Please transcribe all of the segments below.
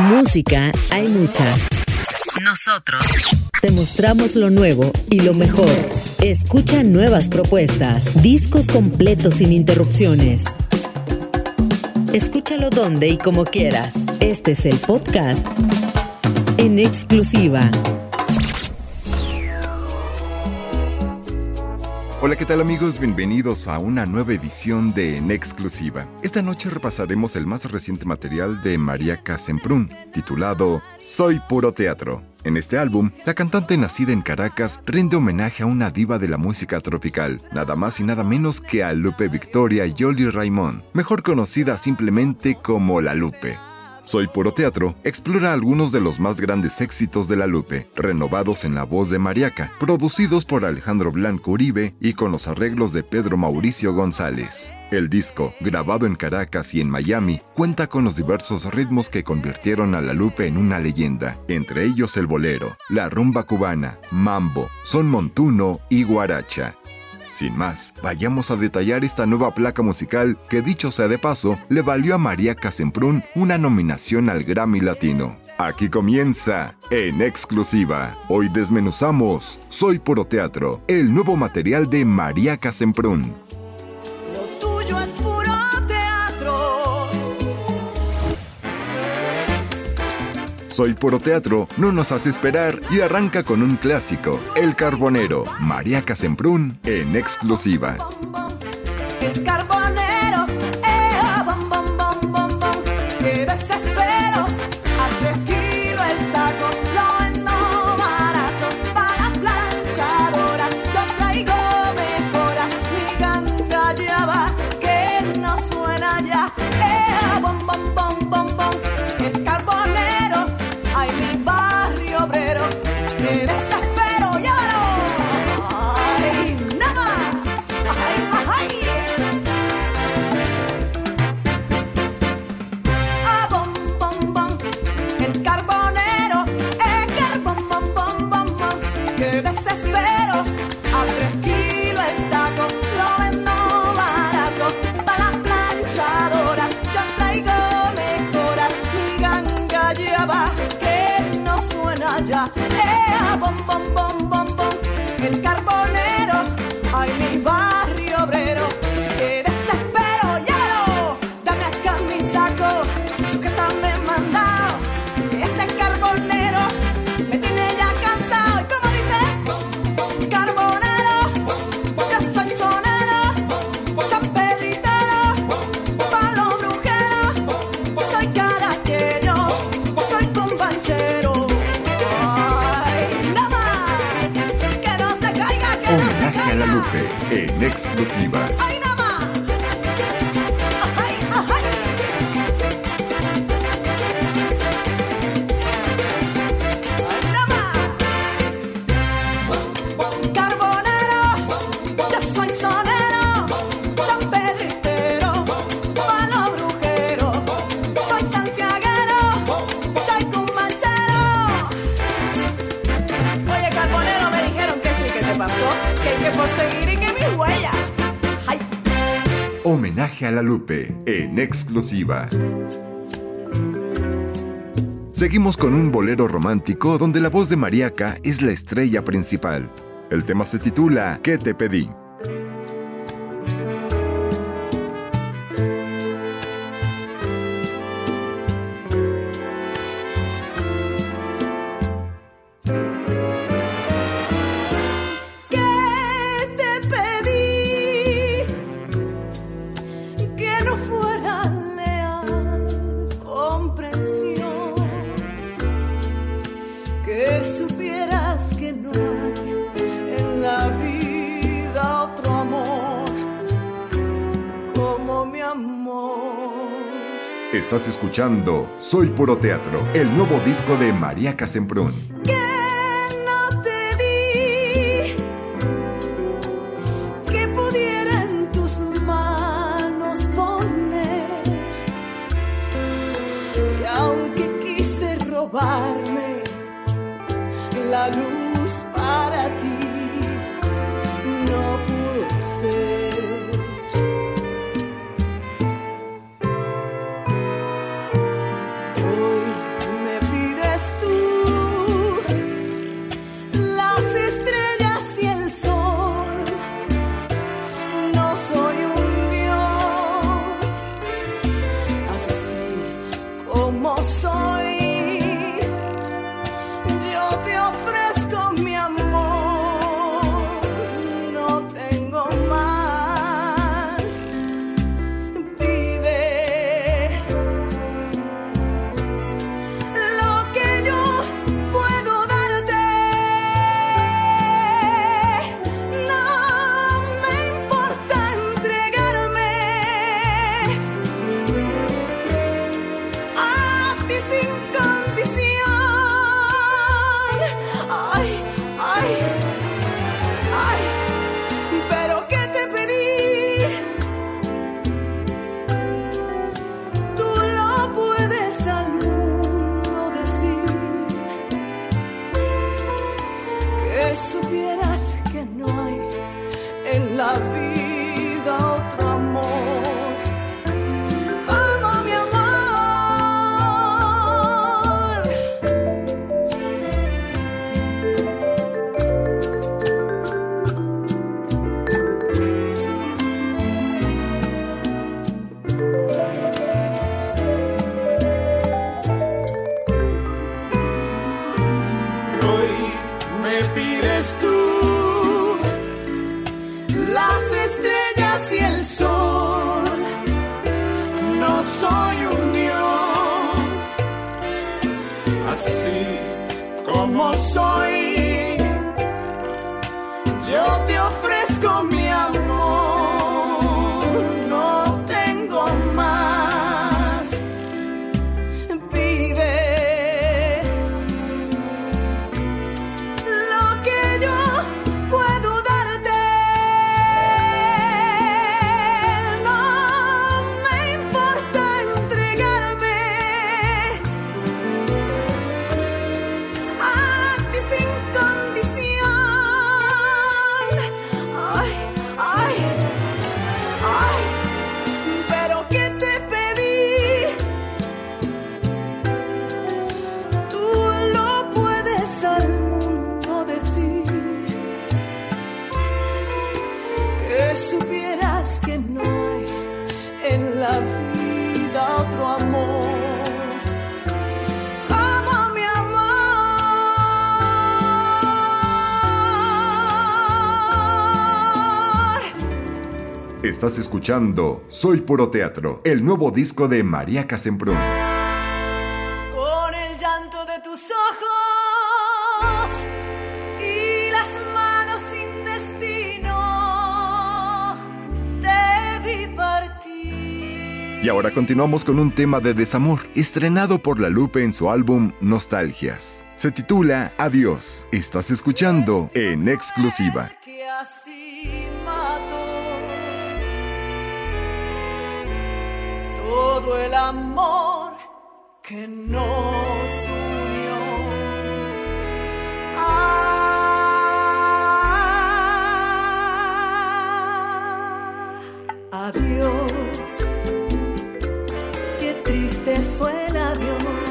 Música hay mucha. Nosotros te mostramos lo nuevo y lo mejor. Escucha nuevas propuestas, discos completos sin interrupciones. Escúchalo donde y como quieras. Este es el podcast en exclusiva Hola, ¿qué tal amigos? Bienvenidos a una nueva edición de En Exclusiva. Esta noche repasaremos el más reciente material de María Casemprún, titulado Soy Puro Teatro. En este álbum, la cantante nacida en Caracas rinde homenaje a una diva de la música tropical, nada más y nada menos que a Lupe Victoria Yoli Raimond, mejor conocida simplemente como La Lupe. Soy Puro Teatro explora algunos de los más grandes éxitos de la Lupe, renovados en la voz de Mariaca, producidos por Alejandro Blanco Uribe y con los arreglos de Pedro Mauricio González. El disco, grabado en Caracas y en Miami, cuenta con los diversos ritmos que convirtieron a la Lupe en una leyenda, entre ellos el bolero, la rumba cubana, mambo, son montuno y guaracha. Sin más, vayamos a detallar esta nueva placa musical que dicho sea de paso, le valió a María Casemprún una nominación al Grammy Latino. Aquí comienza, en exclusiva. Hoy desmenuzamos Soy Puro Teatro, el nuevo material de María Casemprún. Soy Puro Teatro no nos hace esperar y arranca con un clásico, El Carbonero, María Casemprún en exclusiva. La Lupe en exclusiva. Seguimos con un bolero romántico donde la voz de Mariaca es la estrella principal. El tema se titula ¿Qué te pedí? Soy Puro Teatro, el nuevo disco de María Casemprún. escuchando Soy Puro Teatro, el nuevo disco de María Casemprún. Con el llanto de tus ojos y las manos sin destino, te vi partir. Y ahora continuamos con un tema de desamor, estrenado por La Lupe en su álbum Nostalgias. Se titula Adiós. Estás escuchando en exclusiva. el amor que nos unió. Ah, adiós, qué triste fue el adiós.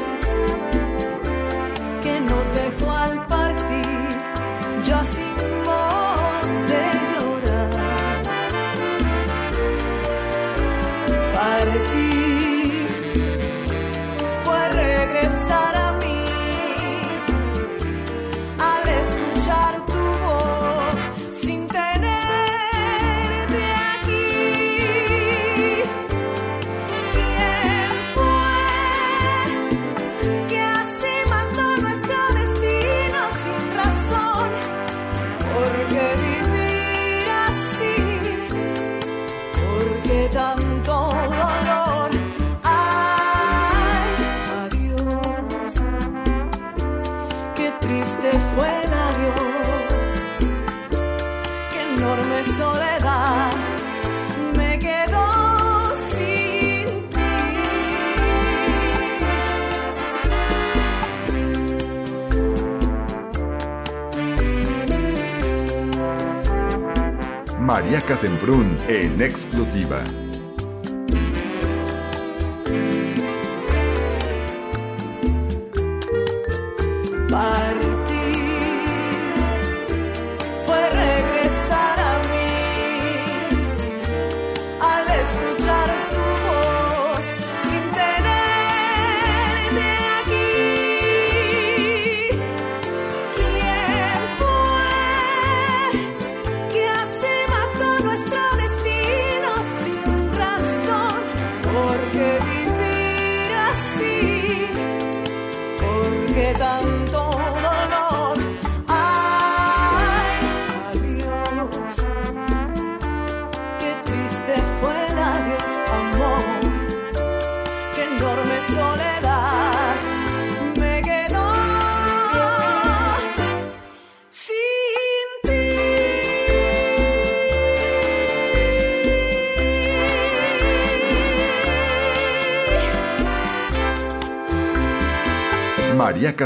María Casembrún en exclusiva.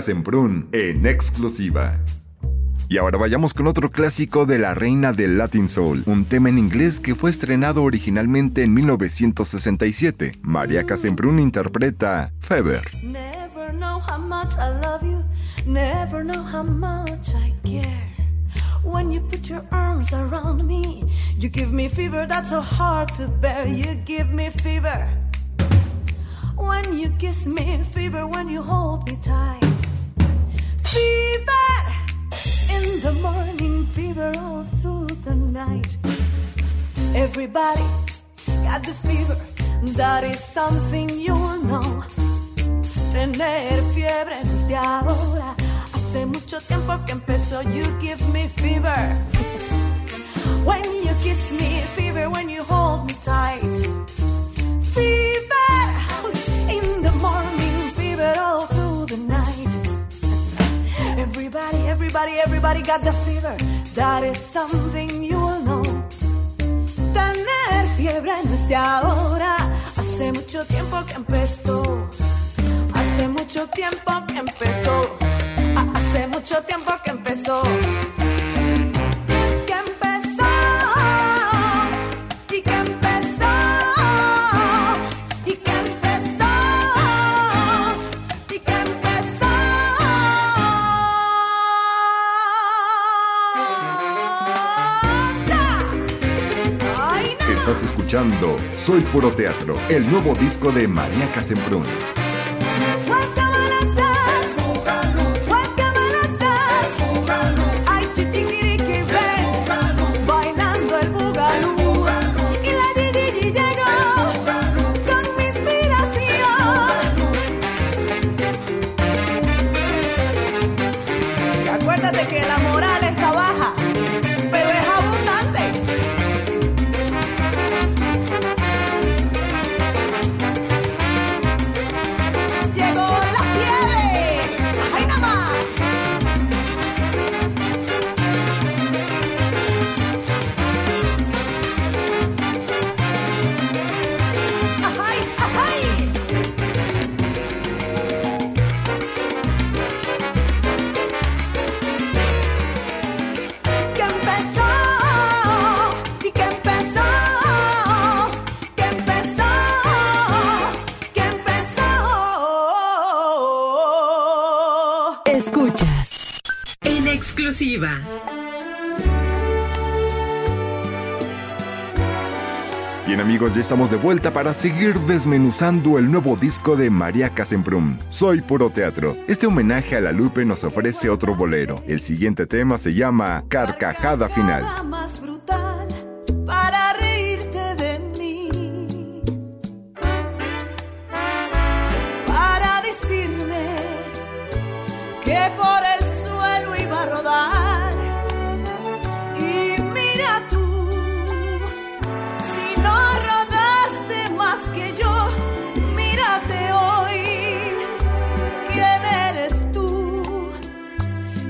María Casemprún en exclusiva. Y ahora vayamos con otro clásico de la reina del Latin Soul, un tema en inglés que fue estrenado originalmente en 1967. María Casemprún interpreta Fever. Never know how much I love you, never know how much I care. When you put your arms around me, you give me fever that's so hard to bear. You give me fever. when you kiss me, fever when you hold me tight. Fever in the morning, fever all through the night. Everybody got the fever, that is something you'll know. Tener fiebre desde ahora, hace mucho tiempo que empezó. You give me fever. When you kiss me, fever when you hold me tight. Fever Everybody, everybody, everybody got the fever. That is something you will know. Tener fiebre desde ahora. Hace mucho tiempo que empezó. Hace mucho tiempo que empezó. Hace mucho tiempo que empezó. Soy Puro Teatro, el nuevo disco de María Casemprún. Vuelta para seguir desmenuzando el nuevo disco de María Casemprum. Soy Puro Teatro. Este homenaje a la Lupe nos ofrece otro bolero. El siguiente tema se llama Carcajada Final.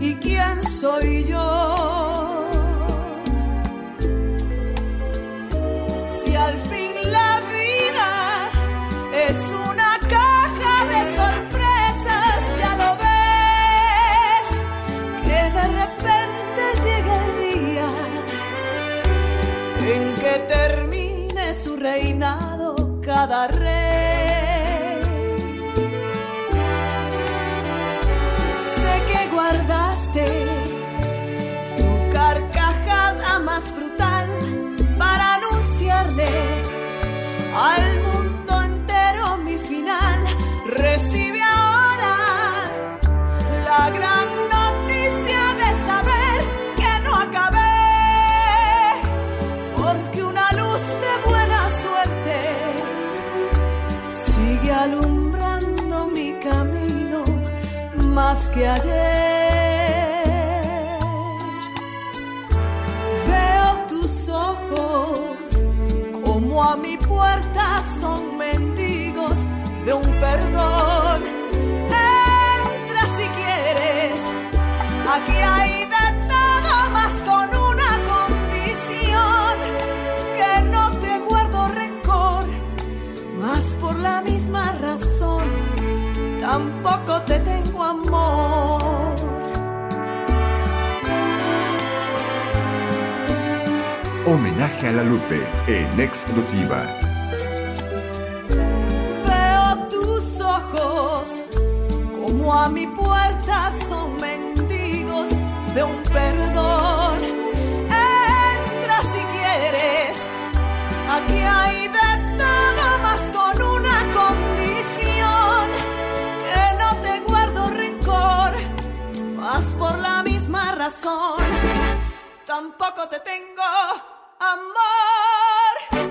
Y quién soy yo. Si al fin la vida es una caja de sorpresas, ya lo ves, que de repente llega el día en que termine su reinado cada rey. Que ayer. Veo tus ojos como a mi puerta son mendigos de un perdón. Entra si quieres, aquí hay te tengo amor. Homenaje a la Lupe en exclusiva. Veo tus ojos como a mi puerta son mendigos de un perdón. Entra si quieres, aquí hay de más por la misma razón, tampoco te tengo amor.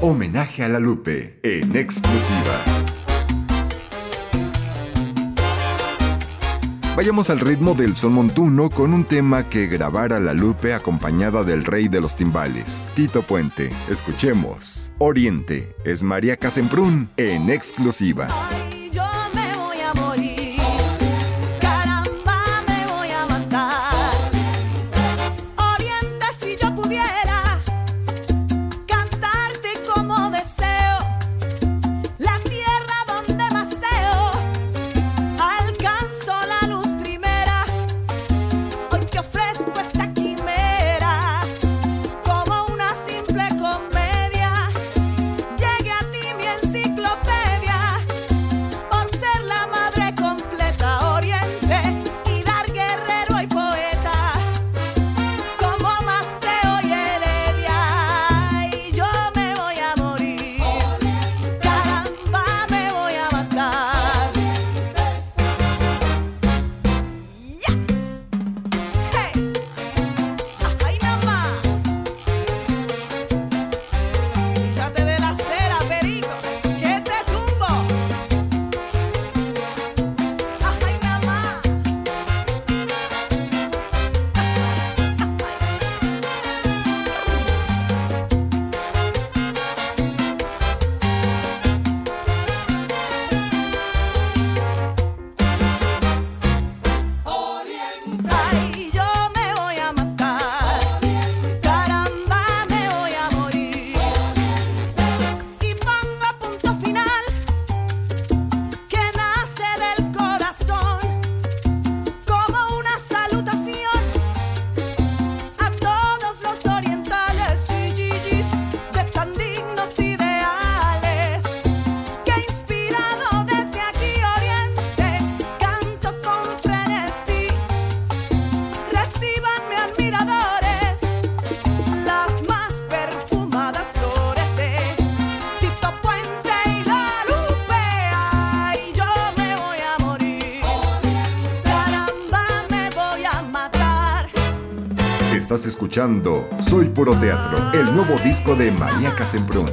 Homenaje a la Lupe en exclusiva. Vayamos al ritmo del son montuno con un tema que grabara la Lupe acompañada del rey de los timbales, Tito Puente. Escuchemos. Oriente es María Casemprún en exclusiva. Soy Puro Teatro, el nuevo disco de María Casemprún.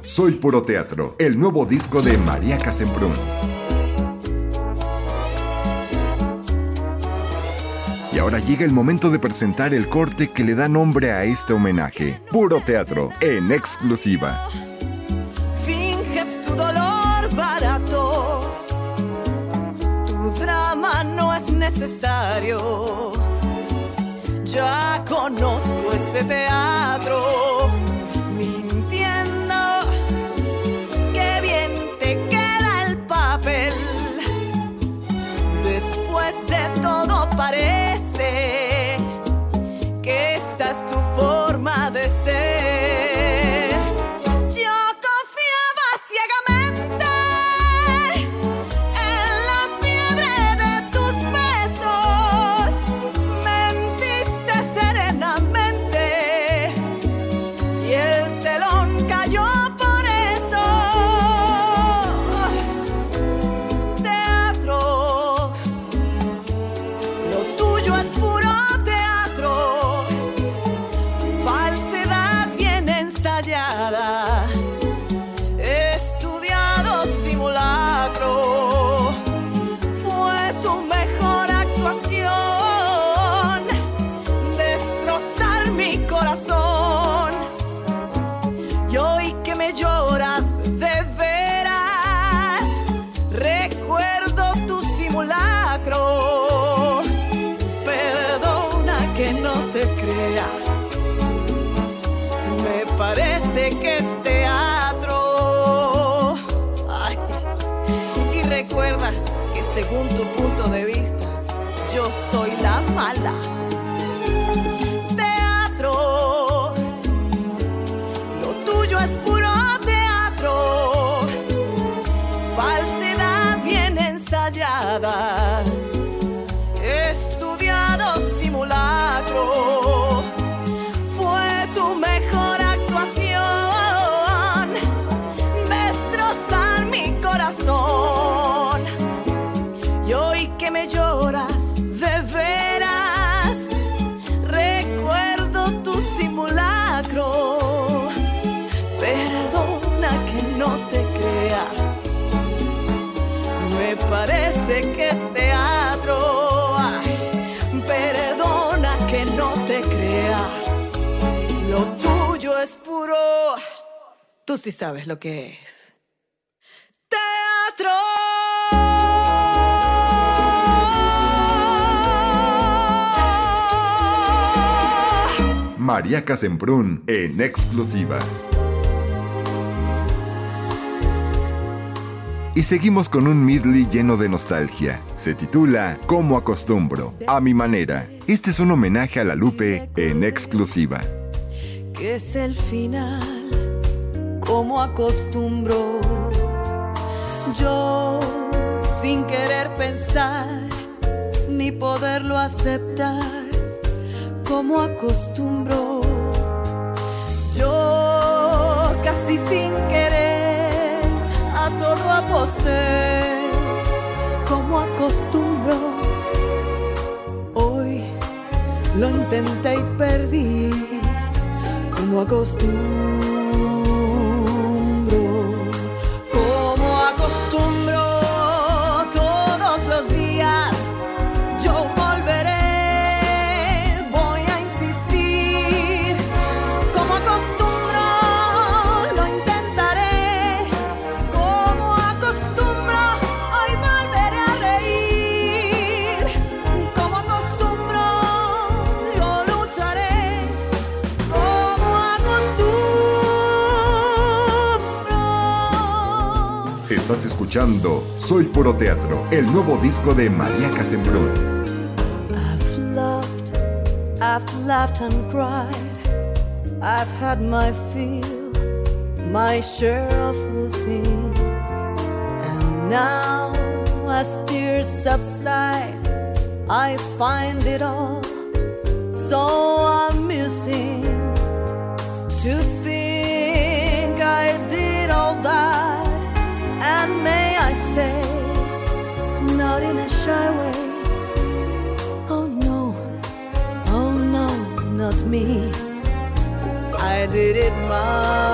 Soy Puro Teatro, el nuevo disco de María Casemprún. Y ahora llega el momento de presentar el corte que le da nombre a este homenaje. Puro Teatro, en exclusiva. Finges tu dolor barato necesario. Ya conozco ese teatro, parece que es teatro. Perdona que no te crea, lo tuyo es puro. Tú sí sabes lo que es. Teatro. María Casemprún en exclusiva. Y seguimos con un medley lleno de nostalgia. Se titula Como acostumbro, a mi manera. Este es un homenaje a la Lupe en exclusiva. que es el final, como acostumbro. Yo, sin querer pensar, ni poderlo aceptar, como acostumbro. Como acostumbro. Hoy lo intenté y perdí como acostumbro, Escuchando Soy Puro Teatro, el nuevo disco de María Casemprún. I've loved, I've laughed and cried. I've had my fill, my share of losing. And now, as tears subside, I find it all so amusing to me. I did it my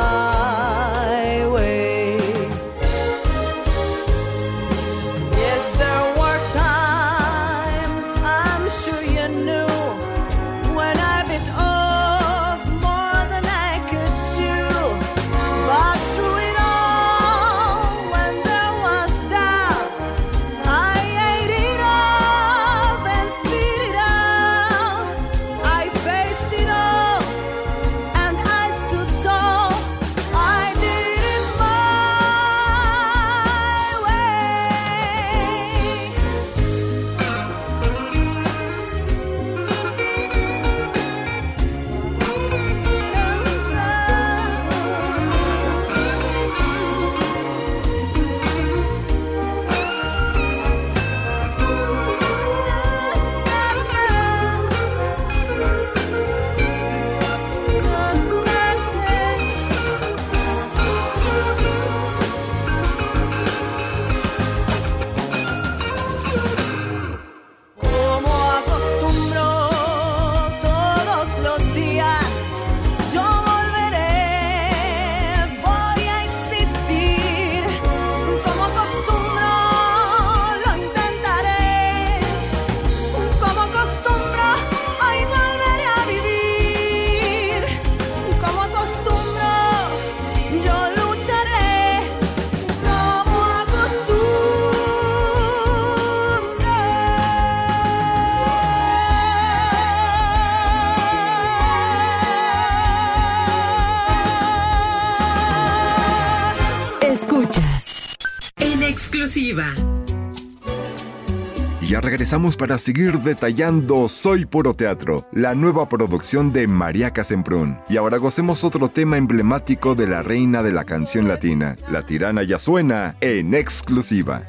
regresamos para seguir detallando Soy Puro Teatro, la nueva producción de María Casemprún. Y ahora gocemos otro tema emblemático de la reina de la canción latina. La tirana ya suena en exclusiva.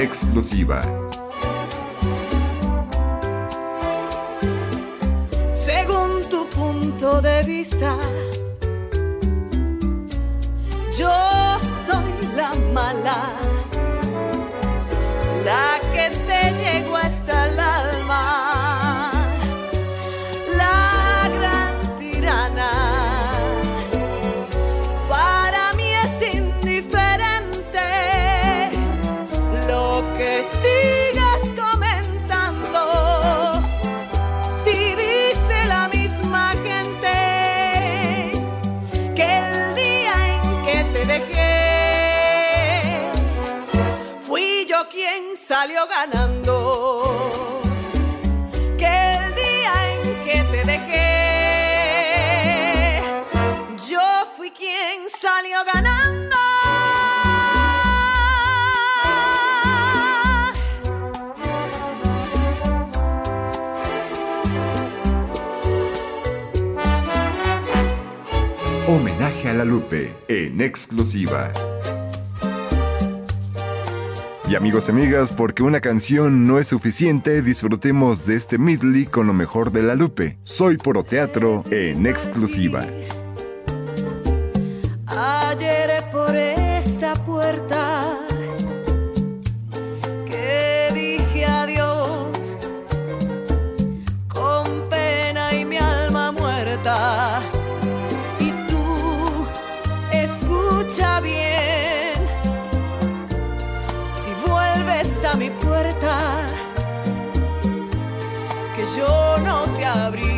En exclusiva. Según tu punto de vista, yo soy la mala, La Lupe en exclusiva. Y amigos y amigas, porque una canción no es suficiente, disfrutemos de este medley con lo mejor de la Lupe. Soy Poro Teatro en exclusiva. Ayer por esa puerta yo no te abriré.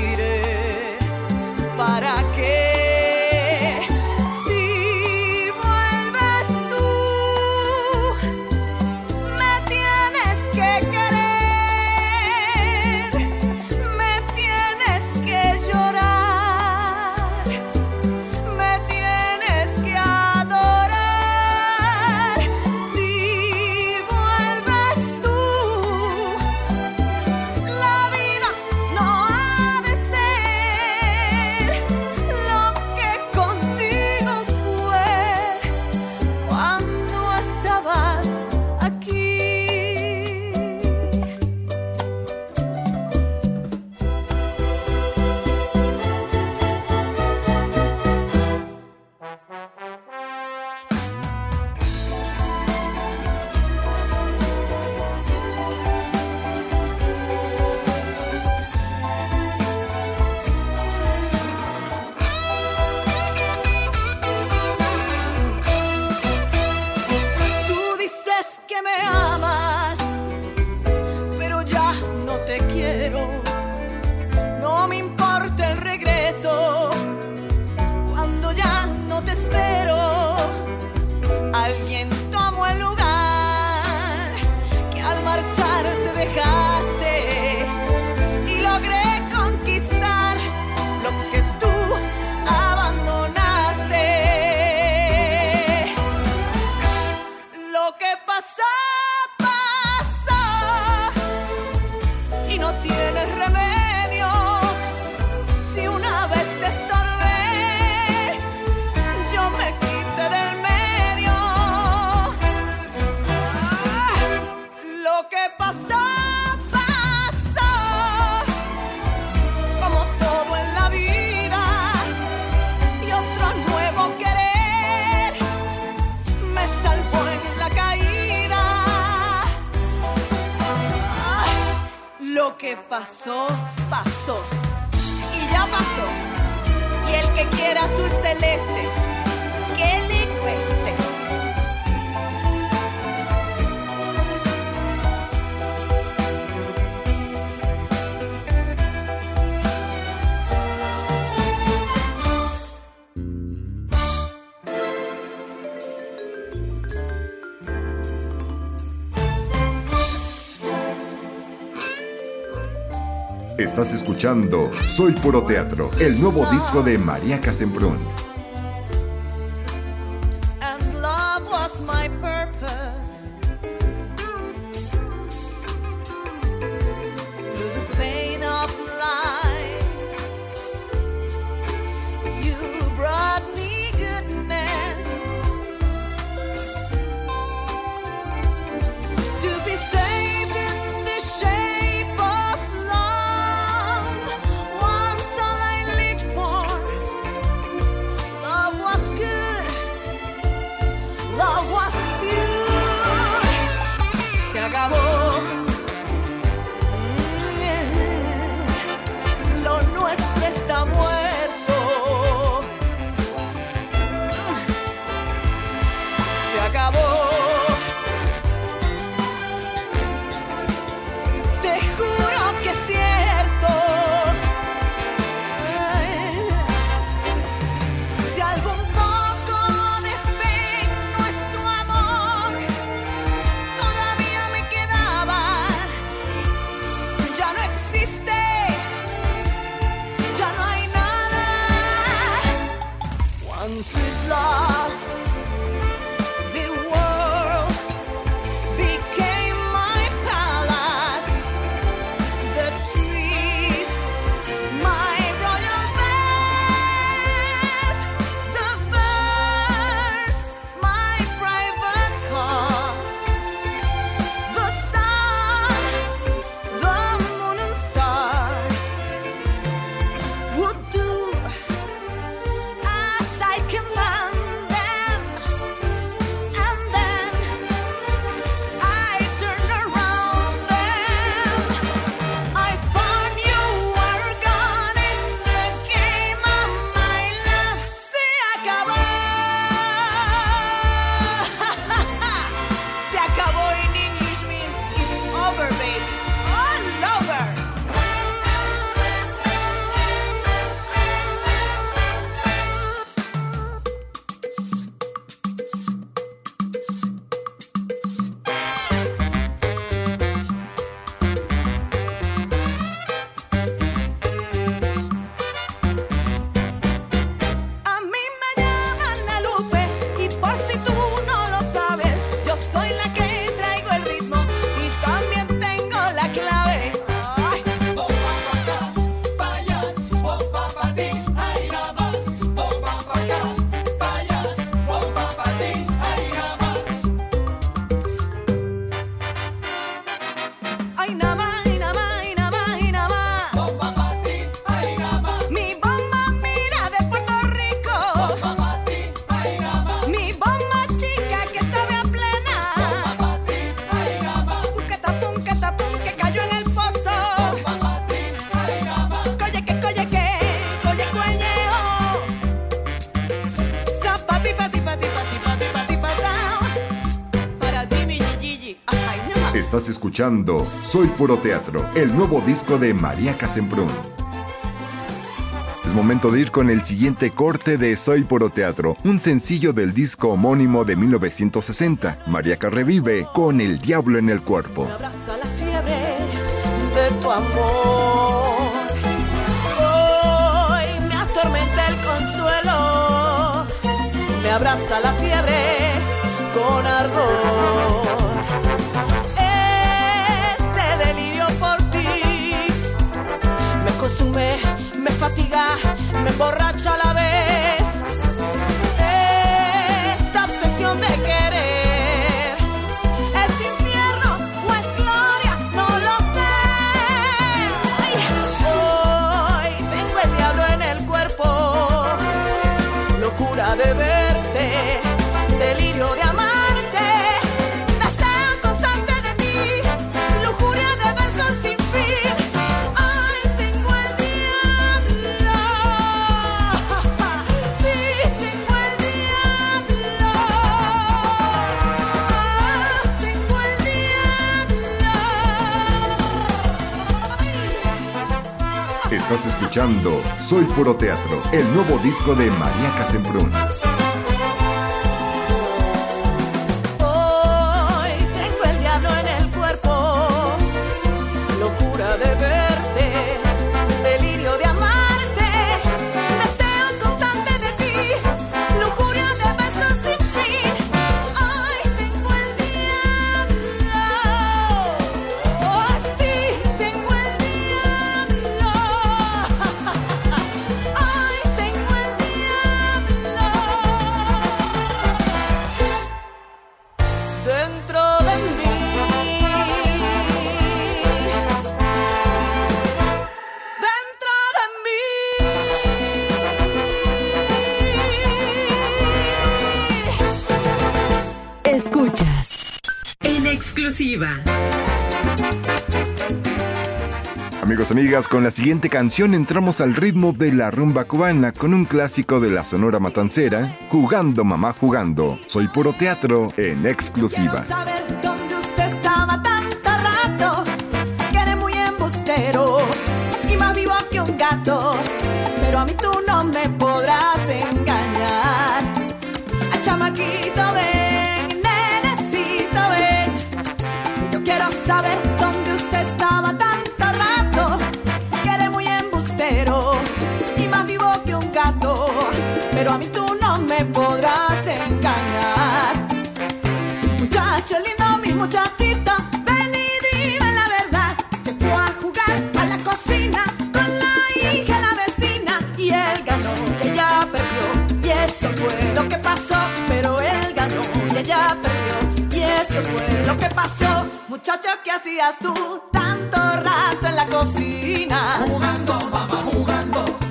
escuchando Soy Puro Teatro, el nuevo disco de María Casembrún. Soy Puro Teatro, el nuevo disco de María Casemprún. Es momento de ir con el siguiente corte de Soy Puro Teatro, un sencillo del disco homónimo de 1960. Mariaca revive con El Diablo en el Cuerpo. Me abraza la fiebre de tu amor. Hoy me atormenta el consuelo. Me abraza la fiebre con ardor. emborracha la vez. Soy Puro Teatro, el nuevo disco de María Casembrún. amigas, con la siguiente canción entramos al ritmo de la rumba cubana con un clásico de la Sonora Matancera, Jugando Mamá Jugando. Soy puro teatro en exclusiva. Cholino, mi muchachito, ven y dime la verdad. Se fue a jugar a la cocina con la hija, la vecina. Y él ganó y ella perdió. Y eso fue lo que pasó. Pero él ganó y ella perdió. Y eso fue lo que pasó. Muchacho, ¿qué hacías tú tanto rato en la cocina? Jugando, mamá, jugando.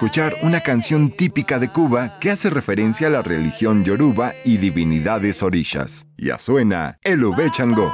escuchar una canción típica de Cuba que hace referencia a la religión yoruba y divinidades orillas. Ya suena el Ubechango.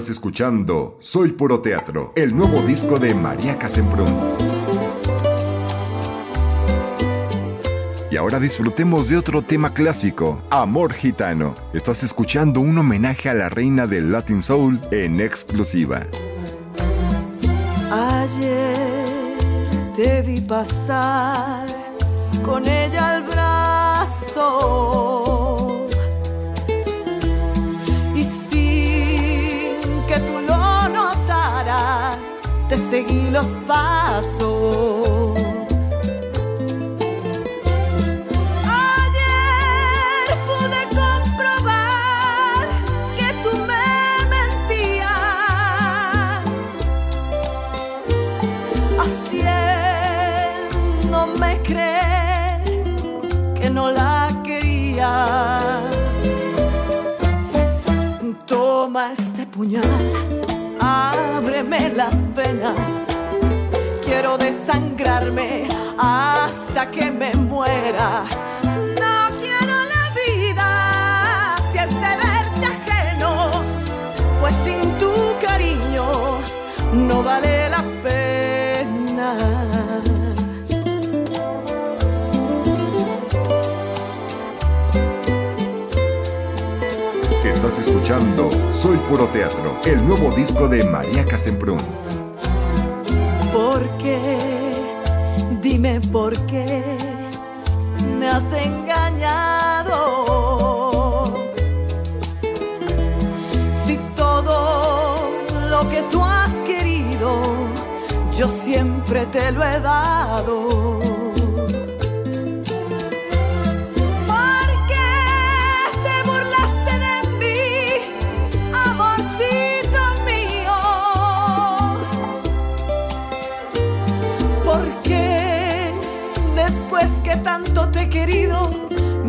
Estás escuchando Soy Puro Teatro, el nuevo disco de María Casemprún. Y ahora disfrutemos de otro tema clásico, Amor Gitano. Estás escuchando un homenaje a la reina del Latin Soul en exclusiva. Ayer te vi pasar con ella al brazo. Los pasos. Ayer pude comprobar que tú me mentías haciéndome creer que no la quería. Toma este puñal, ábreme las venas. Quiero desangrarme hasta que me muera. No quiero la vida si es de verte ajeno, pues sin tu cariño no vale la pena. Estás escuchando Soy Puro Teatro, el nuevo disco de María Casemprún. Te lo he dado. ¿Por qué te burlaste de mí, amorcito mío? Porque después que tanto te he querido,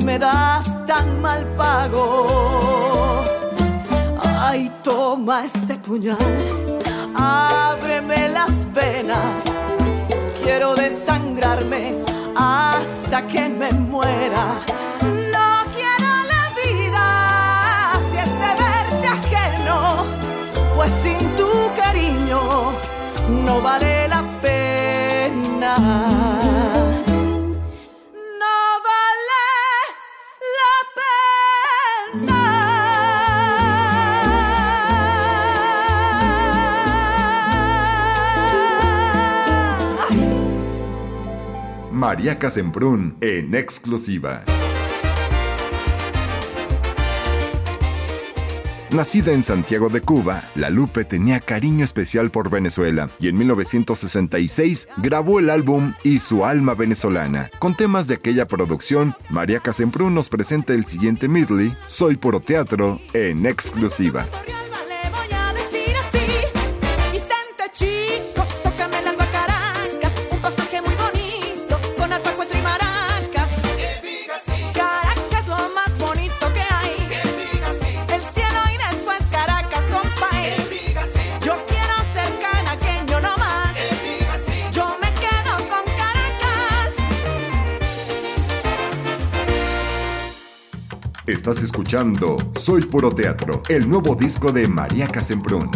me das tan mal pago. Ay, toma este puñal, ábreme las venas. Quiero desangrarme hasta que me muera. No quiero la vida si es de verte ajeno, pues sin tu cariño no vale María Casemprún en exclusiva. Nacida en Santiago de Cuba, La Lupe tenía cariño especial por Venezuela y en 1966 grabó el álbum Y su alma venezolana. Con temas de aquella producción, María Casemprún nos presenta el siguiente medley, Soy Puro Teatro, en exclusiva. Estás escuchando Soy Puro Teatro, el nuevo disco de María Casemprún.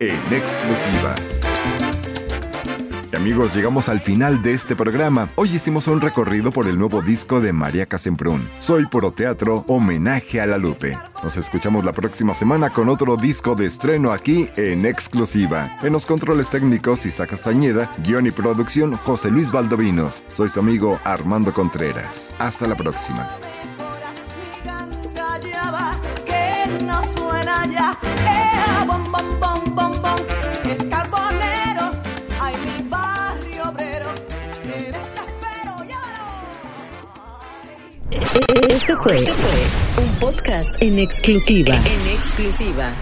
En exclusiva. Y amigos, llegamos al final de este programa. Hoy hicimos un recorrido por el nuevo disco de María Casemprún. Soy Puro Teatro, Homenaje a la Lupe. Nos escuchamos la próxima semana con otro disco de estreno aquí en exclusiva. En los controles técnicos Isaac Castañeda, guion y producción José Luis Valdovinos. Soy su amigo Armando Contreras. Hasta la próxima. Este fue un podcast. En exclusiva